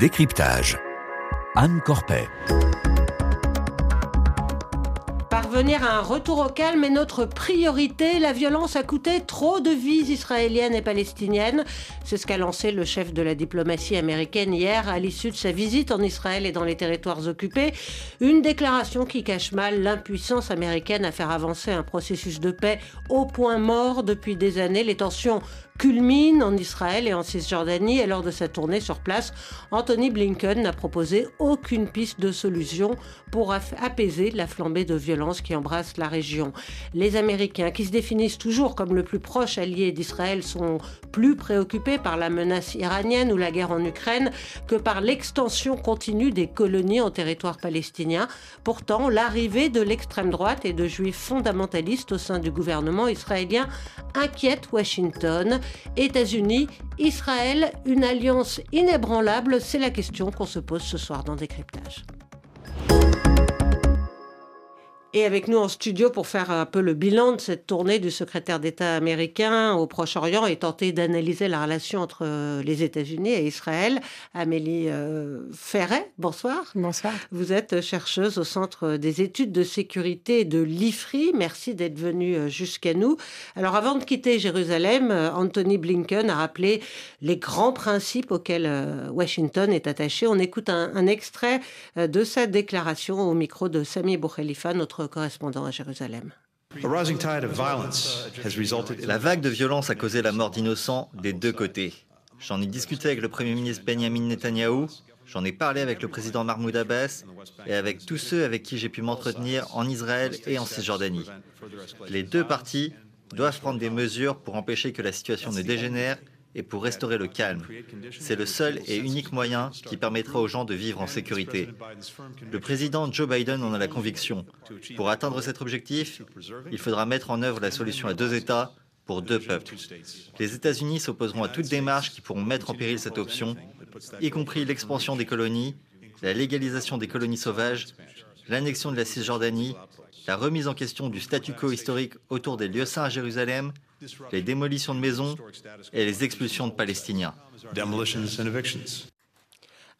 Décryptage. Anne Corpet. Parvenir à un retour au calme est notre priorité. La violence a coûté trop de vies israéliennes et palestiniennes. C'est ce qu'a lancé le chef de la diplomatie américaine hier à l'issue de sa visite en Israël et dans les territoires occupés. Une déclaration qui cache mal l'impuissance américaine à faire avancer un processus de paix au point mort depuis des années. Les tensions culmine en Israël et en Cisjordanie et lors de sa tournée sur place, Anthony Blinken n'a proposé aucune piste de solution pour apaiser la flambée de violence qui embrasse la région. Les Américains, qui se définissent toujours comme le plus proche allié d'Israël, sont plus préoccupés par la menace iranienne ou la guerre en Ukraine que par l'extension continue des colonies en territoire palestinien. Pourtant, l'arrivée de l'extrême droite et de juifs fondamentalistes au sein du gouvernement israélien inquiète Washington. États-Unis, Israël, une alliance inébranlable, c'est la question qu'on se pose ce soir dans Décryptage. Et avec nous en studio pour faire un peu le bilan de cette tournée du secrétaire d'État américain au Proche-Orient et tenter d'analyser la relation entre euh, les États-Unis et Israël, Amélie euh, Ferret, bonsoir. Bonsoir. Vous êtes chercheuse au Centre des études de sécurité de l'IFRI. Merci d'être venue euh, jusqu'à nous. Alors avant de quitter Jérusalem, Anthony Blinken a rappelé les grands principes auxquels Washington est attaché. On écoute un, un extrait de sa déclaration au micro de Sami Boukhalifa, notre correspondant à Jérusalem. La vague de violence a causé la mort d'innocents des deux côtés. J'en ai discuté avec le Premier ministre Benjamin Netanyahou, j'en ai parlé avec le président Mahmoud Abbas et avec tous ceux avec qui j'ai pu m'entretenir en Israël et en Cisjordanie. Les deux parties doivent prendre des mesures pour empêcher que la situation ne dégénère et pour restaurer le calme. C'est le seul et unique moyen qui permettra aux gens de vivre en sécurité. Le président Joe Biden en a la conviction. Pour atteindre cet objectif, il faudra mettre en œuvre la solution à deux États pour deux peuples. Les États-Unis s'opposeront à toute démarche qui pourront mettre en péril cette option, y compris l'expansion des colonies, la légalisation des colonies sauvages, l'annexion de la Cisjordanie, la remise en question du statu quo historique autour des lieux saints à Jérusalem les démolitions de maisons et les expulsions de Palestiniens.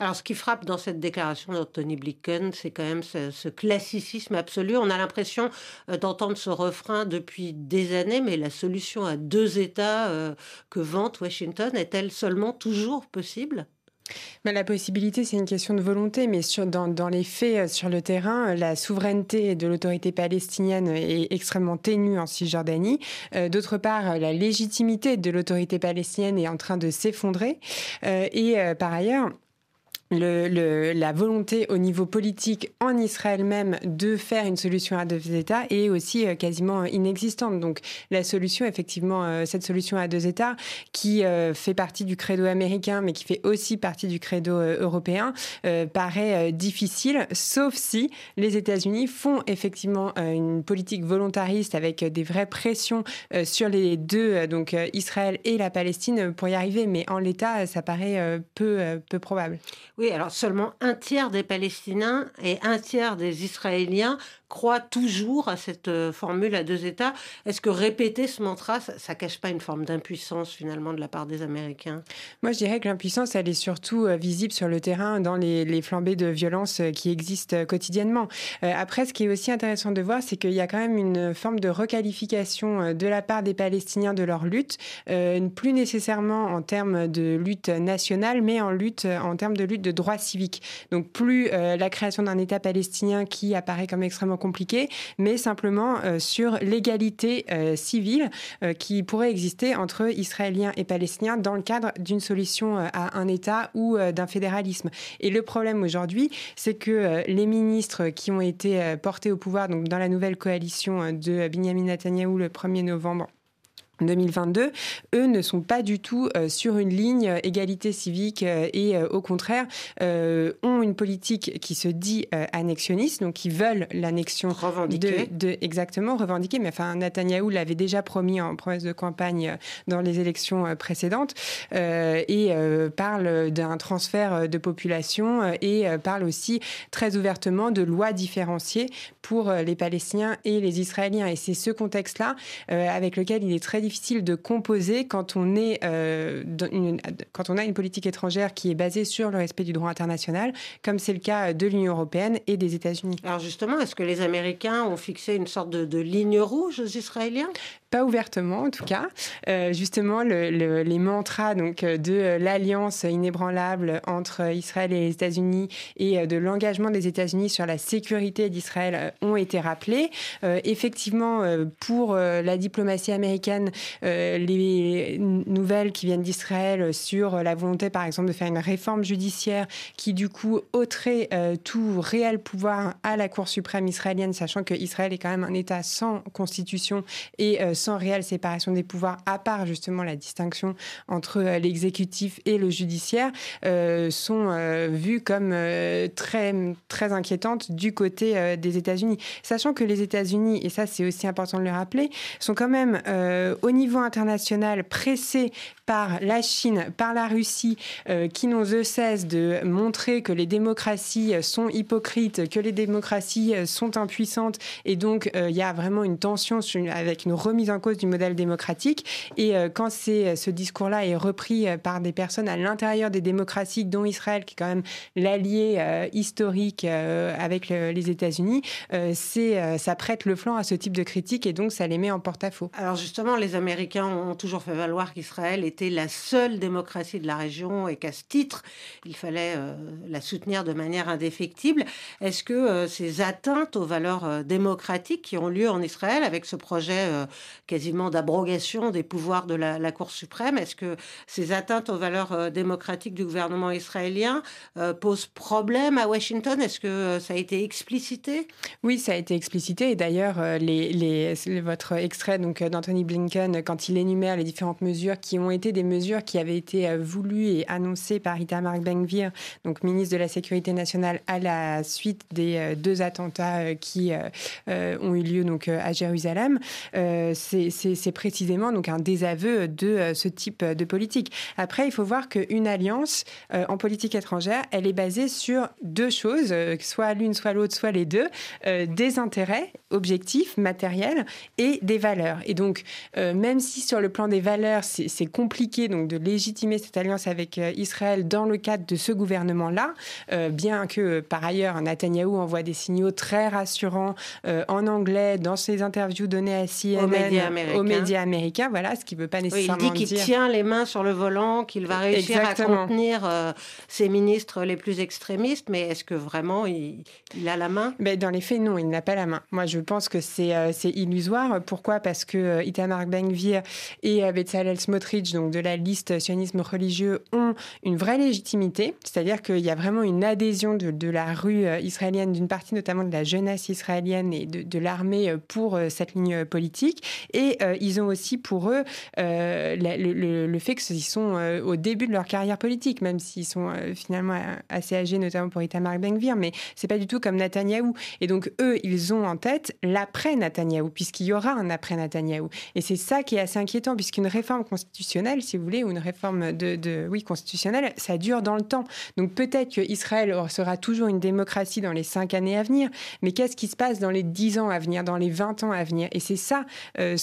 Alors, ce qui frappe dans cette déclaration d'Anthony Blinken, c'est quand même ce, classicisme absolu. On a l'impression euh, d'entendre ce refrain depuis des années, mais la solution à deux États euh, que vante Washington est-elle seulement toujours possible? La possibilité, c'est une question de volonté, mais dans, les faits, euh, sur le terrain, la souveraineté de l'autorité palestinienne est extrêmement ténue en Cisjordanie. Euh, d'autre part, la légitimité de l'autorité palestinienne est en train de s'effondrer. Euh, et par ailleurs, la volonté au niveau politique en Israël même de faire une solution à deux États est aussi euh, quasiment inexistante. Donc la solution, effectivement, euh, cette solution à deux États qui euh, fait partie du credo américain, mais qui fait aussi partie du credo européen, paraît difficile, sauf si les États-Unis font effectivement une politique volontariste avec des vraies pressions sur les deux, donc Israël et la Palestine, pour y arriver. Mais en l'état, ça paraît peu, peu probable. Oui, alors seulement un tiers des Palestiniens et un tiers des Israéliens croit toujours à cette euh, formule à deux États. Est-ce que répéter ce mantra, ça, ne cache pas une forme d'impuissance finalement de la part des Américains? Moi, je dirais que l'impuissance, elle est surtout euh, visible sur le terrain dans les, flambées de violence euh, qui existent quotidiennement. après, ce qui est aussi intéressant de voir, c'est qu'il y a quand même une forme de requalification de la part des Palestiniens de leur lutte, plus nécessairement en termes de lutte nationale, mais en lutte en termes de lutte de droits civiques. Donc, plus la création d'un État palestinien qui apparaît comme extrêmement compliqué, mais simplement euh, sur l'égalité euh, civile euh, qui pourrait exister entre Israéliens et Palestiniens dans le cadre d'une solution à un État ou d'un fédéralisme. Et le problème aujourd'hui, c'est que les ministres qui ont été portés au pouvoir donc dans la nouvelle coalition de Benjamin Netanyahu le 1er novembre 2022, eux ne sont pas du tout euh, sur une ligne euh, égalité civique euh, et au contraire ont une politique qui se dit annexionniste, donc qui veulent l'annexion de, de, exactement revendiquer. Mais enfin, Netanyahou l'avait déjà promis en promesse de campagne dans les élections précédentes et parle d'un transfert de population et parle aussi très ouvertement de lois différenciées pour les Palestiniens et les Israéliens. Et c'est ce contexte-là avec lequel il est très difficile de composer quand on, est, quand on a une politique étrangère qui est basée sur le respect du droit international, comme c'est le cas de l'Union européenne et des États-Unis. Alors justement, est-ce que les Américains ont fixé une sorte de ligne rouge aux Israéliens pas ouvertement en tout cas. Euh, justement, les mantras donc euh, de l'alliance inébranlable entre Israël et les États-Unis et euh, de l'engagement des États-Unis sur la sécurité d'Israël ont été rappelés. effectivement, pour la diplomatie américaine, les nouvelles qui viennent d'Israël sur la volonté, par exemple, de faire une réforme judiciaire qui, du coup, ôterait tout réel pouvoir à la Cour suprême israélienne, sachant que Israël est quand même un État sans constitution et sans réelle séparation des pouvoirs, à part justement la distinction entre euh, l'exécutif et le judiciaire, euh, sont euh, vues comme très, très inquiétantes du côté des États-Unis. Sachant que les États-Unis, et ça c'est aussi important de le rappeler, sont quand même au niveau international pressés par la Chine, par la Russie, qui n'ont de cesse de montrer que les démocraties sont hypocrites, que les démocraties sont impuissantes, et donc il y a vraiment une tension avec une remise en cause du modèle démocratique. Et euh, quand c'est, ce discours-là est repris euh, par des personnes à l'intérieur des démocraties, dont Israël, qui est quand même l'allié euh, historique avec les États-Unis, c'est, ça prête le flanc à ce type de critique et donc ça les met en porte-à-faux. Alors justement, les Américains ont toujours fait valoir qu'Israël était la seule démocratie de la région et qu'à ce titre, il fallait la soutenir de manière indéfectible. Est-ce que ces atteintes aux valeurs démocratiques qui ont lieu en Israël avec ce projet quasiment d'abrogation des pouvoirs de la, Cour suprême. Est-ce que ces atteintes aux valeurs euh, démocratiques du gouvernement israélien euh, posent problème à Washington? Est-ce que euh, ça a été explicité? Oui, ça a été explicité. Et d'ailleurs, votre extrait donc d'Anthony Blinken, quand il énumère les différentes mesures qui ont été des mesures qui avaient été voulues et annoncées par Itamar Ben-Gvir, donc ministre de la Sécurité nationale, à la suite des deux attentats qui ont eu lieu donc à Jérusalem, c'est précisément donc un désaveu de euh, ce type de politique. Après, il faut voir qu'une alliance euh, en politique étrangère, elle est basée sur deux choses, euh, soit l'une, soit l'autre, soit les deux, des intérêts objectifs, matériels et des valeurs. Et donc, même si sur le plan des valeurs, c'est compliqué donc de légitimer cette alliance avec Israël dans le cadre de ce gouvernement-là, bien que par ailleurs Netanyahou envoie des signaux très rassurants en anglais dans ses interviews données à CNN, aux médias américains, voilà, ce qui ne veut pas nécessairement dire... il dit qu'il tient les mains sur le volant, qu'il va réussir à contenir euh, ses ministres les plus extrémistes, mais est-ce que vraiment il, a la main? Mais Dans les faits, non, il n'a pas la main. Moi, je pense que c'est euh, illusoire. Pourquoi? Parce que euh, Itamar Ben-Gvir et Bezalel Smotrich, donc de la liste sionisme religieux, ont une vraie légitimité, c'est-à-dire qu'il y a vraiment une adhésion de, de la rue israélienne, d'une partie notamment de la jeunesse israélienne et de, de l'armée pour cette ligne politique. Et euh, ils ont aussi pour eux euh, le, fait qu'ils sont euh, au début de leur carrière politique, même s'ils sont finalement assez âgés, notamment pour Itamar Ben-Gvir, mais c'est pas du tout comme Netanyahou. Et donc eux, ils ont en tête l'après Netanyahou, puisqu'il y aura un après Netanyahou. Et c'est ça qui est assez inquiétant, puisqu'une réforme constitutionnelle, si vous voulez, ou une réforme de, oui constitutionnelle, ça dure dans le temps. Donc peut-être qu'Israël sera toujours une démocratie dans les cinq années à venir, mais qu'est-ce qui se passe dans les dix ans à venir, dans les vingt ans à venir? Et c'est ça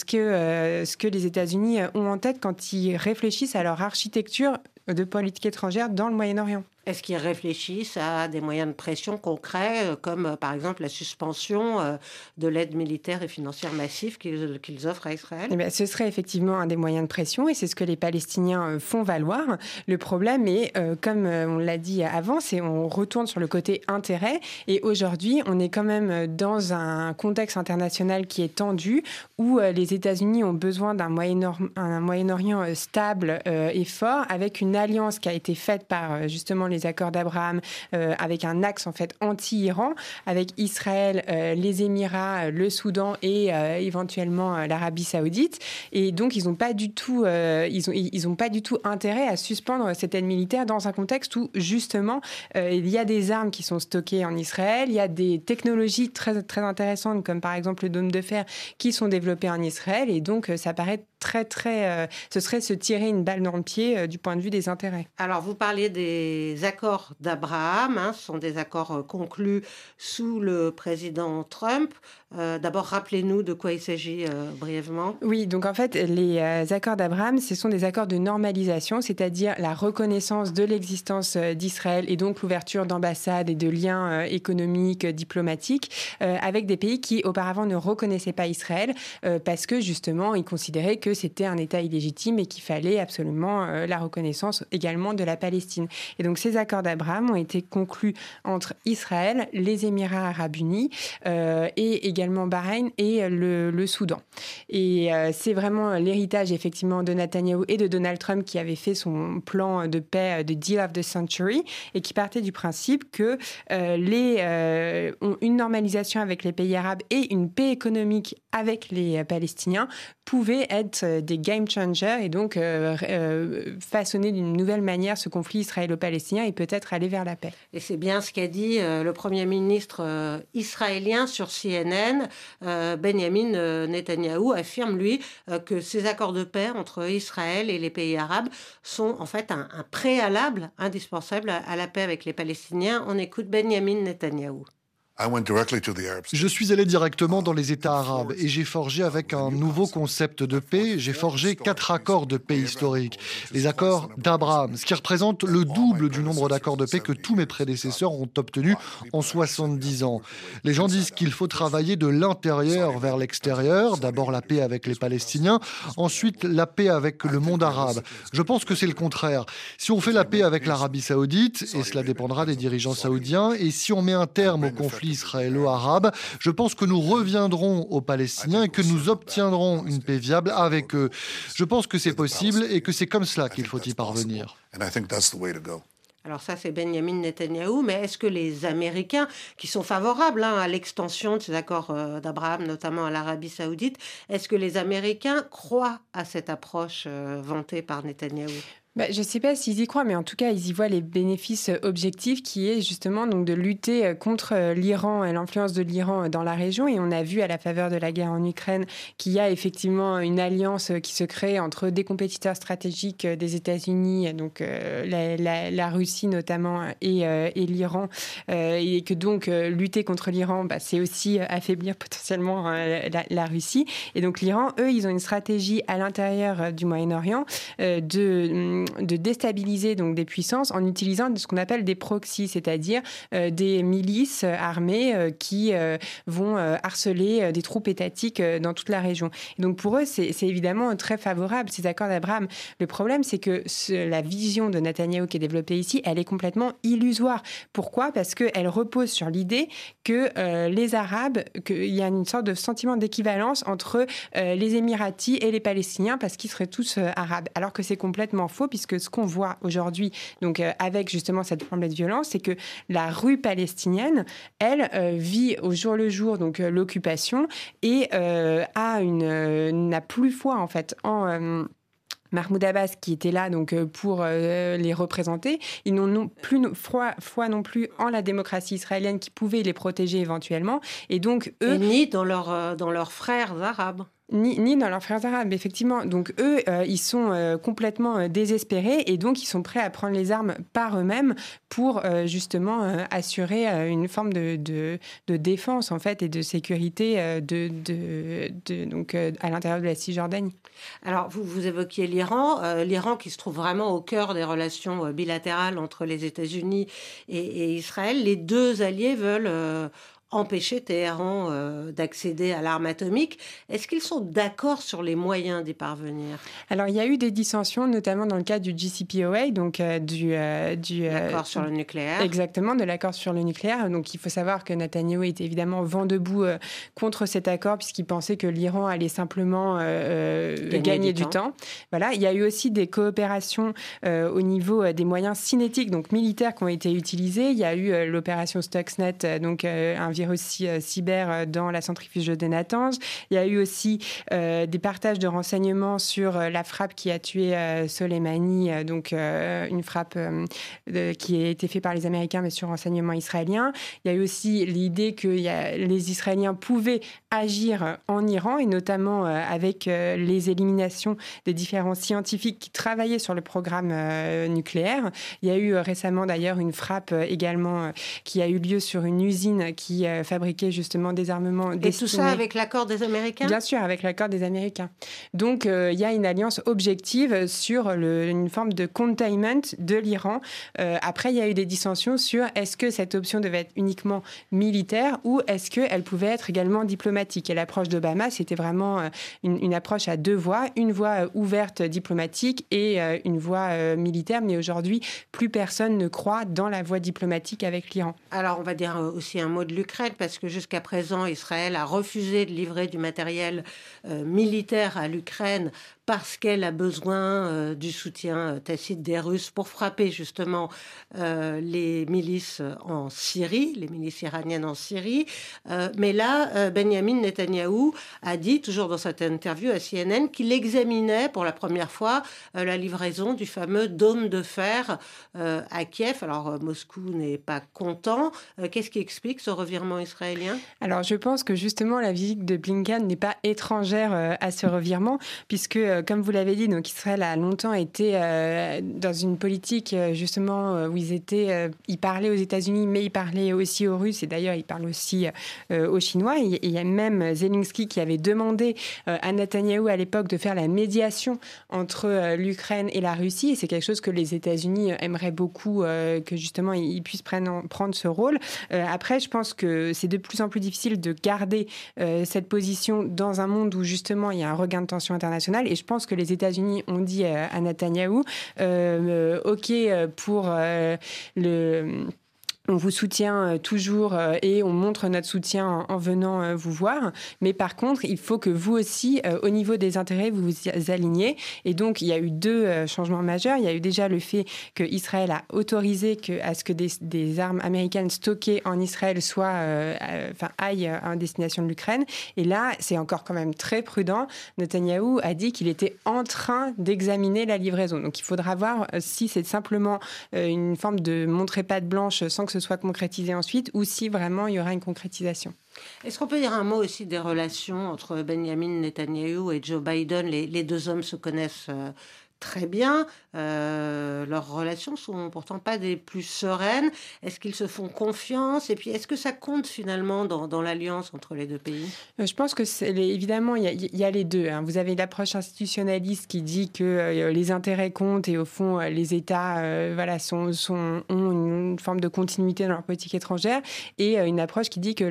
ce que euh, ce que les États-Unis ont en tête quand ils réfléchissent à leur architecture de politique étrangère dans le Moyen-Orient. Est-ce qu'ils réfléchissent à des moyens de pression concrets, euh, comme euh, par exemple la suspension euh, de l'aide militaire et financière massive qu'ils offrent à Israël? Eh Ce serait effectivement un des moyens de pression et c'est ce que les Palestiniens font valoir. Le problème est, comme on l'a dit avant, c'est on retourne sur le côté intérêt et aujourd'hui on est quand même dans un contexte international qui est tendu où les États-Unis ont besoin d'un Moyen-Orient stable et fort avec une alliance qui a été faite par justement les accords d'Abraham, euh, avec un axe en fait anti-Iran, avec Israël, euh, les Émirats, euh, le Soudan et éventuellement l'Arabie Saoudite. Et donc ils n'ont pas du tout, ils pas du tout intérêt à suspendre cette aide militaire dans un contexte où justement il y a des armes qui sont stockées en Israël, il y a des technologies très très intéressantes comme par exemple le dôme de fer qui sont développées en Israël et donc ça paraît très, très. ce serait se tirer une balle dans le pied du point de vue des intérêts. Alors, vous parliez des accords d'Abraham. Hein, ce sont des accords conclus sous le président Trump. D'abord, rappelez-nous de quoi il s'agit brièvement. Oui, donc en fait, les accords d'Abraham, ce sont des accords de normalisation, c'est-à-dire la reconnaissance de l'existence d'Israël et donc l'ouverture d'ambassades et de liens économiques, diplomatiques avec des pays qui auparavant ne reconnaissaient pas Israël euh, parce que justement ils considéraient c'était un État illégitime et qu'il fallait absolument euh, la reconnaissance également de la Palestine. Et donc ces accords d'Abraham ont été conclus entre Israël, les Émirats arabes unis euh, et également Bahreïn et le, Soudan. Et c'est vraiment l'héritage effectivement de Netanyahou et de Donald Trump qui avait fait son plan de paix de Deal of the Century et qui partait du principe que les ont une normalisation avec les pays arabes et une paix économique avec les euh, Palestiniens pouvaient être euh, des game changers et donc euh, façonner d'une nouvelle manière ce conflit israélo-palestinien et peut-être aller vers la paix. Et c'est bien ce qu'a dit le Premier ministre israélien sur CNN. Benjamin Netanyahou affirme, lui, que ces accords de paix entre Israël et les pays arabes sont en fait un, préalable indispensable à la paix avec les Palestiniens. On écoute Benjamin Netanyahou. Je suis allé directement dans les États arabes et j'ai forgé avec un nouveau concept de paix. J'ai forgé quatre accords de paix historiques. Les accords d'Abraham, ce qui représente le double du nombre d'accords de paix que tous mes prédécesseurs ont obtenus en 70 ans. Les gens disent qu'il faut travailler de l'intérieur vers l'extérieur. D'abord la paix avec les Palestiniens, ensuite la paix avec le monde arabe. Je pense que c'est le contraire. Si on fait la paix avec l'Arabie saoudite, et cela dépendra des dirigeants saoudiens, et si on met un terme au conflit israélo-arabe. Je pense que nous reviendrons aux Palestiniens et que nous obtiendrons une paix viable avec eux. Je pense que c'est possible et que c'est comme cela qu'il faut y parvenir. Alors ça, c'est Benjamin Netanyahou, mais est-ce que les Américains, qui sont favorables hein, à l'extension de ces accords euh, d'Abraham, notamment à l'Arabie saoudite, est-ce que les Américains croient à cette approche euh, vantée par Netanyahou bah, je ne sais pas s'ils y croient, mais en tout cas, ils y voient les bénéfices euh, objectifs qui est justement donc de lutter euh, contre euh, l'Iran et l'influence de l'Iran dans la région. Et on a vu à la faveur de la guerre en Ukraine qu'il y a effectivement une alliance qui se crée entre des compétiteurs stratégiques des États-Unis, donc la, Russie notamment, et, l'Iran. et que donc lutter contre l'Iran, bah, c'est aussi affaiblir potentiellement la, Russie. Et donc l'Iran, eux, ils ont une stratégie à l'intérieur du Moyen-Orient de de déstabiliser donc des puissances en utilisant ce qu'on appelle des proxys, c'est-à-dire euh, des milices armées euh, qui euh, vont harceler des troupes étatiques dans toute la région. Et donc pour eux, c'est évidemment très favorable ces accords d'Abraham. Le problème, c'est que la vision de Netanyahu qui est développée ici, elle est complètement illusoire. Pourquoi? Parce qu'elle repose sur l'idée que les Arabes, qu'il y a une sorte de sentiment d'équivalence entre les Émiratis et les Palestiniens parce qu'ils seraient tous arabes, alors que c'est complètement faux puisque ce qu'on voit aujourd'hui, donc euh, avec justement cette flambée de violence, c'est que la rue palestinienne, elle euh, vit au jour le jour donc euh, l'occupation et a une n'a plus foi en fait en Mahmoud Abbas qui était là donc pour les représenter, ils n'ont plus foi, non plus en la démocratie israélienne qui pouvait les protéger éventuellement. Et donc eux ni dans dans leurs frères arabes ni, dans leurs frères arabes, effectivement. Donc eux, euh, ils sont euh, complètement euh, désespérés et donc ils sont prêts à prendre les armes par eux-mêmes pour justement assurer une forme de, de, défense en fait et de sécurité de, donc à l'intérieur de la Cisjordanie. Alors vous, vous évoquiez l'Iran, l'Iran qui se trouve vraiment au cœur des relations bilatérales entre les États-Unis et, et, Israël. Les deux alliés veulent empêcher Téhéran euh, d'accéder à l'arme atomique. Est-ce qu'ils sont d'accord sur les moyens d'y parvenir? Alors, il y a eu des dissensions, notamment dans le cadre du JCPOA, donc euh, du... Euh, du l'accord sur le nucléaire. Exactement, de l'accord sur le nucléaire. Donc, il faut savoir que Netanyahu était évidemment vent debout contre cet accord, puisqu'il pensait que l'Iran allait simplement gagner, du, temps. Voilà, il y a eu aussi des coopérations au niveau des moyens cinétiques, donc militaires, qui ont été utilisés. Il y a eu l'opération Stuxnet, donc un dire aussi cyber dans la centrifuge de Natanz. Il y a eu aussi des partages de renseignements sur la frappe qui a tué Soleimani, donc une frappe qui a été faite par les Américains, mais sur renseignements israéliens. Il y a eu aussi l'idée que les Israéliens pouvaient agir en Iran, et notamment avec les éliminations des différents scientifiques qui travaillaient sur le programme nucléaire. Il y a eu récemment d'ailleurs une frappe également qui a eu lieu sur une usine qui fabriquait justement des armements. Et tout ça avec l'accord des Américains? Bien sûr, avec l'accord des Américains. Donc il y a une alliance objective sur une forme de containment de l'Iran. après, il y a eu des dissensions sur est-ce que cette option devait être uniquement militaire ou est-ce qu'elle pouvait être également diplomatique. Et l'approche d'Obama, c'était vraiment une, une, approche à deux voies, une voie ouverte diplomatique et une voie militaire. Mais aujourd'hui, plus personne ne croit dans la voie diplomatique avec l'Iran. Alors, on va dire aussi un mot de l'Ukraine, parce que jusqu'à présent, Israël a refusé de livrer du matériel militaire à l'Ukraine parce qu'elle a besoin euh, du soutien euh, tacite des Russes pour frapper justement euh, les milices en Syrie, les milices iraniennes en Syrie. mais là, Benjamin Netanyahou a dit, toujours dans cette interview à CNN, qu'il examinait pour la première fois la livraison du fameux dôme de fer à Kiev. Alors Moscou n'est pas content. Qu'est-ce qui explique ce revirement israélien? Alors je pense que justement la visite de Blinken n'est pas étrangère à ce revirement, puisque euh, comme vous l'avez dit, donc Israël a longtemps été euh, dans une politique euh, justement où ils étaient, ils parlaient aux États-Unis, mais ils parlaient aussi aux Russes et d'ailleurs ils parlent aussi aux Chinois. il y a même Zelensky qui avait demandé à Netanyahou à l'époque de faire la médiation entre l'Ukraine et la Russie et c'est quelque chose que les États-Unis aimeraient beaucoup que justement ils puissent prendre, prendre ce rôle. après, je pense que c'est de plus en plus difficile de garder cette position dans un monde où justement il y a un regain de tension internationale je pense que les États-Unis ont dit à Netanyahou, euh, OK pour euh, le on vous soutient euh, toujours euh, et on montre notre soutien en, venant euh, vous voir. Mais par contre, il faut que vous aussi, au niveau des intérêts, vous vous alignez. Et donc, il y a eu deux changements majeurs. Il y a eu déjà le fait que Israël a autorisé à ce que des, armes américaines stockées en Israël soient, enfin, aillent à destination de l'Ukraine. Et là, c'est encore quand même très prudent. Netanyahou a dit qu'il était en train d'examiner la livraison. Donc, il faudra voir si c'est simplement une forme de montrer patte blanche sans que ce soit concrétisé ensuite ou si vraiment il y aura une concrétisation. Est-ce qu'on peut dire un mot aussi des relations entre Benjamin Netanyahu et Joe Biden? Les, deux hommes se connaissent euh, très bien. Euh, leurs relations sont pourtant pas des plus sereines. Est-ce qu'ils se font confiance? Et puis, est-ce que ça compte finalement dans, l'alliance entre les deux pays? Euh, Je pense que c'est évidemment, il y, a les deux. Hein. Vous avez l'approche institutionnaliste qui dit que euh, les intérêts comptent et au fond, les États voilà, sont, sont, ont une forme de continuité dans leur politique étrangère et une approche qui dit que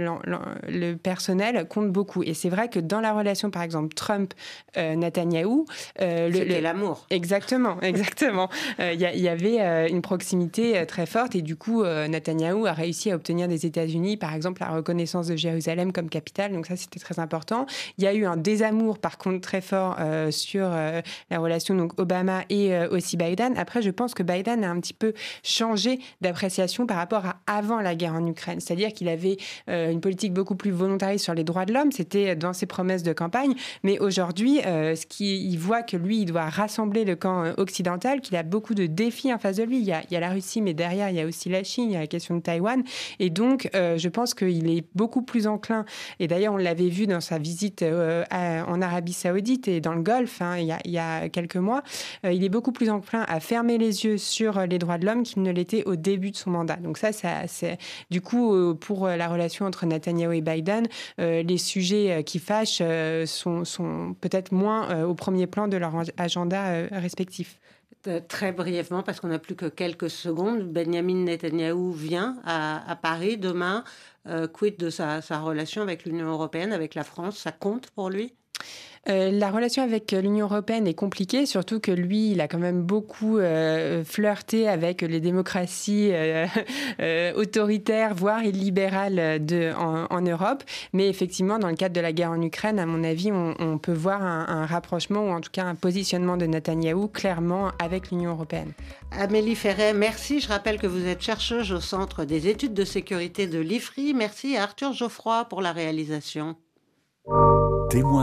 le personnel compte beaucoup. Et c'est vrai que dans la relation, par exemple, Trump-Netanyahou... C'était l'amour. Exactement, exactement. Euh, il y, avait euh, une proximité euh, très forte et du coup, Netanyahou a réussi à obtenir des États-Unis, par exemple, la reconnaissance de Jérusalem comme capitale. Donc ça, c'était très important. Il y a eu un désamour, par contre, très fort sur la relation donc Obama et aussi Biden. Après, je pense que Biden a un petit peu changé d'appréciation par rapport à avant la guerre en Ukraine. C'est-à-dire qu'il avait une politique beaucoup plus volontariste sur les droits de l'homme. C'était dans ses promesses de campagne. Mais aujourd'hui, ce qu'il voit que lui, il doit rassembler le camp euh, occidental, qu'il a beaucoup de défis en face de lui. Il y, a, la Russie, mais derrière, il y a aussi la Chine, il y a la question de Taïwan. Et donc, euh, je pense qu'il est beaucoup plus enclin, et d'ailleurs, on l'avait vu dans sa visite euh, en Arabie Saoudite et dans le Golfe, hein, il, y a, quelques mois, il est beaucoup plus enclin à fermer les yeux sur les droits de l'homme qu'il ne l'était au début de son mandat. Donc ça, ça c'est du coup, pour la relation entre Netanyahu et Biden, les sujets qui fâchent sont, sont peut-être moins au premier plan de leur agenda respectifs euh, Très brièvement, parce qu'on n'a plus que quelques secondes, Benjamin Netanyahou vient à, Paris demain. Euh, quid de sa, relation avec l'Union européenne, avec la France? Ça compte pour lui? Euh, La relation avec l'Union européenne est compliquée, surtout que lui, il a quand même beaucoup euh, flirté avec les démocraties euh, autoritaires, voire illibérales de, en, Europe. Mais effectivement, dans le cadre de la guerre en Ukraine, à mon avis, on, peut voir un, un, rapprochement ou en tout cas un positionnement de Netanyahou clairement avec l'Union européenne. Amélie Ferret, merci. Je rappelle que vous êtes chercheuse au Centre des études de sécurité de l'IFRI. Merci à Arthur Geoffroy pour la réalisation. Témoin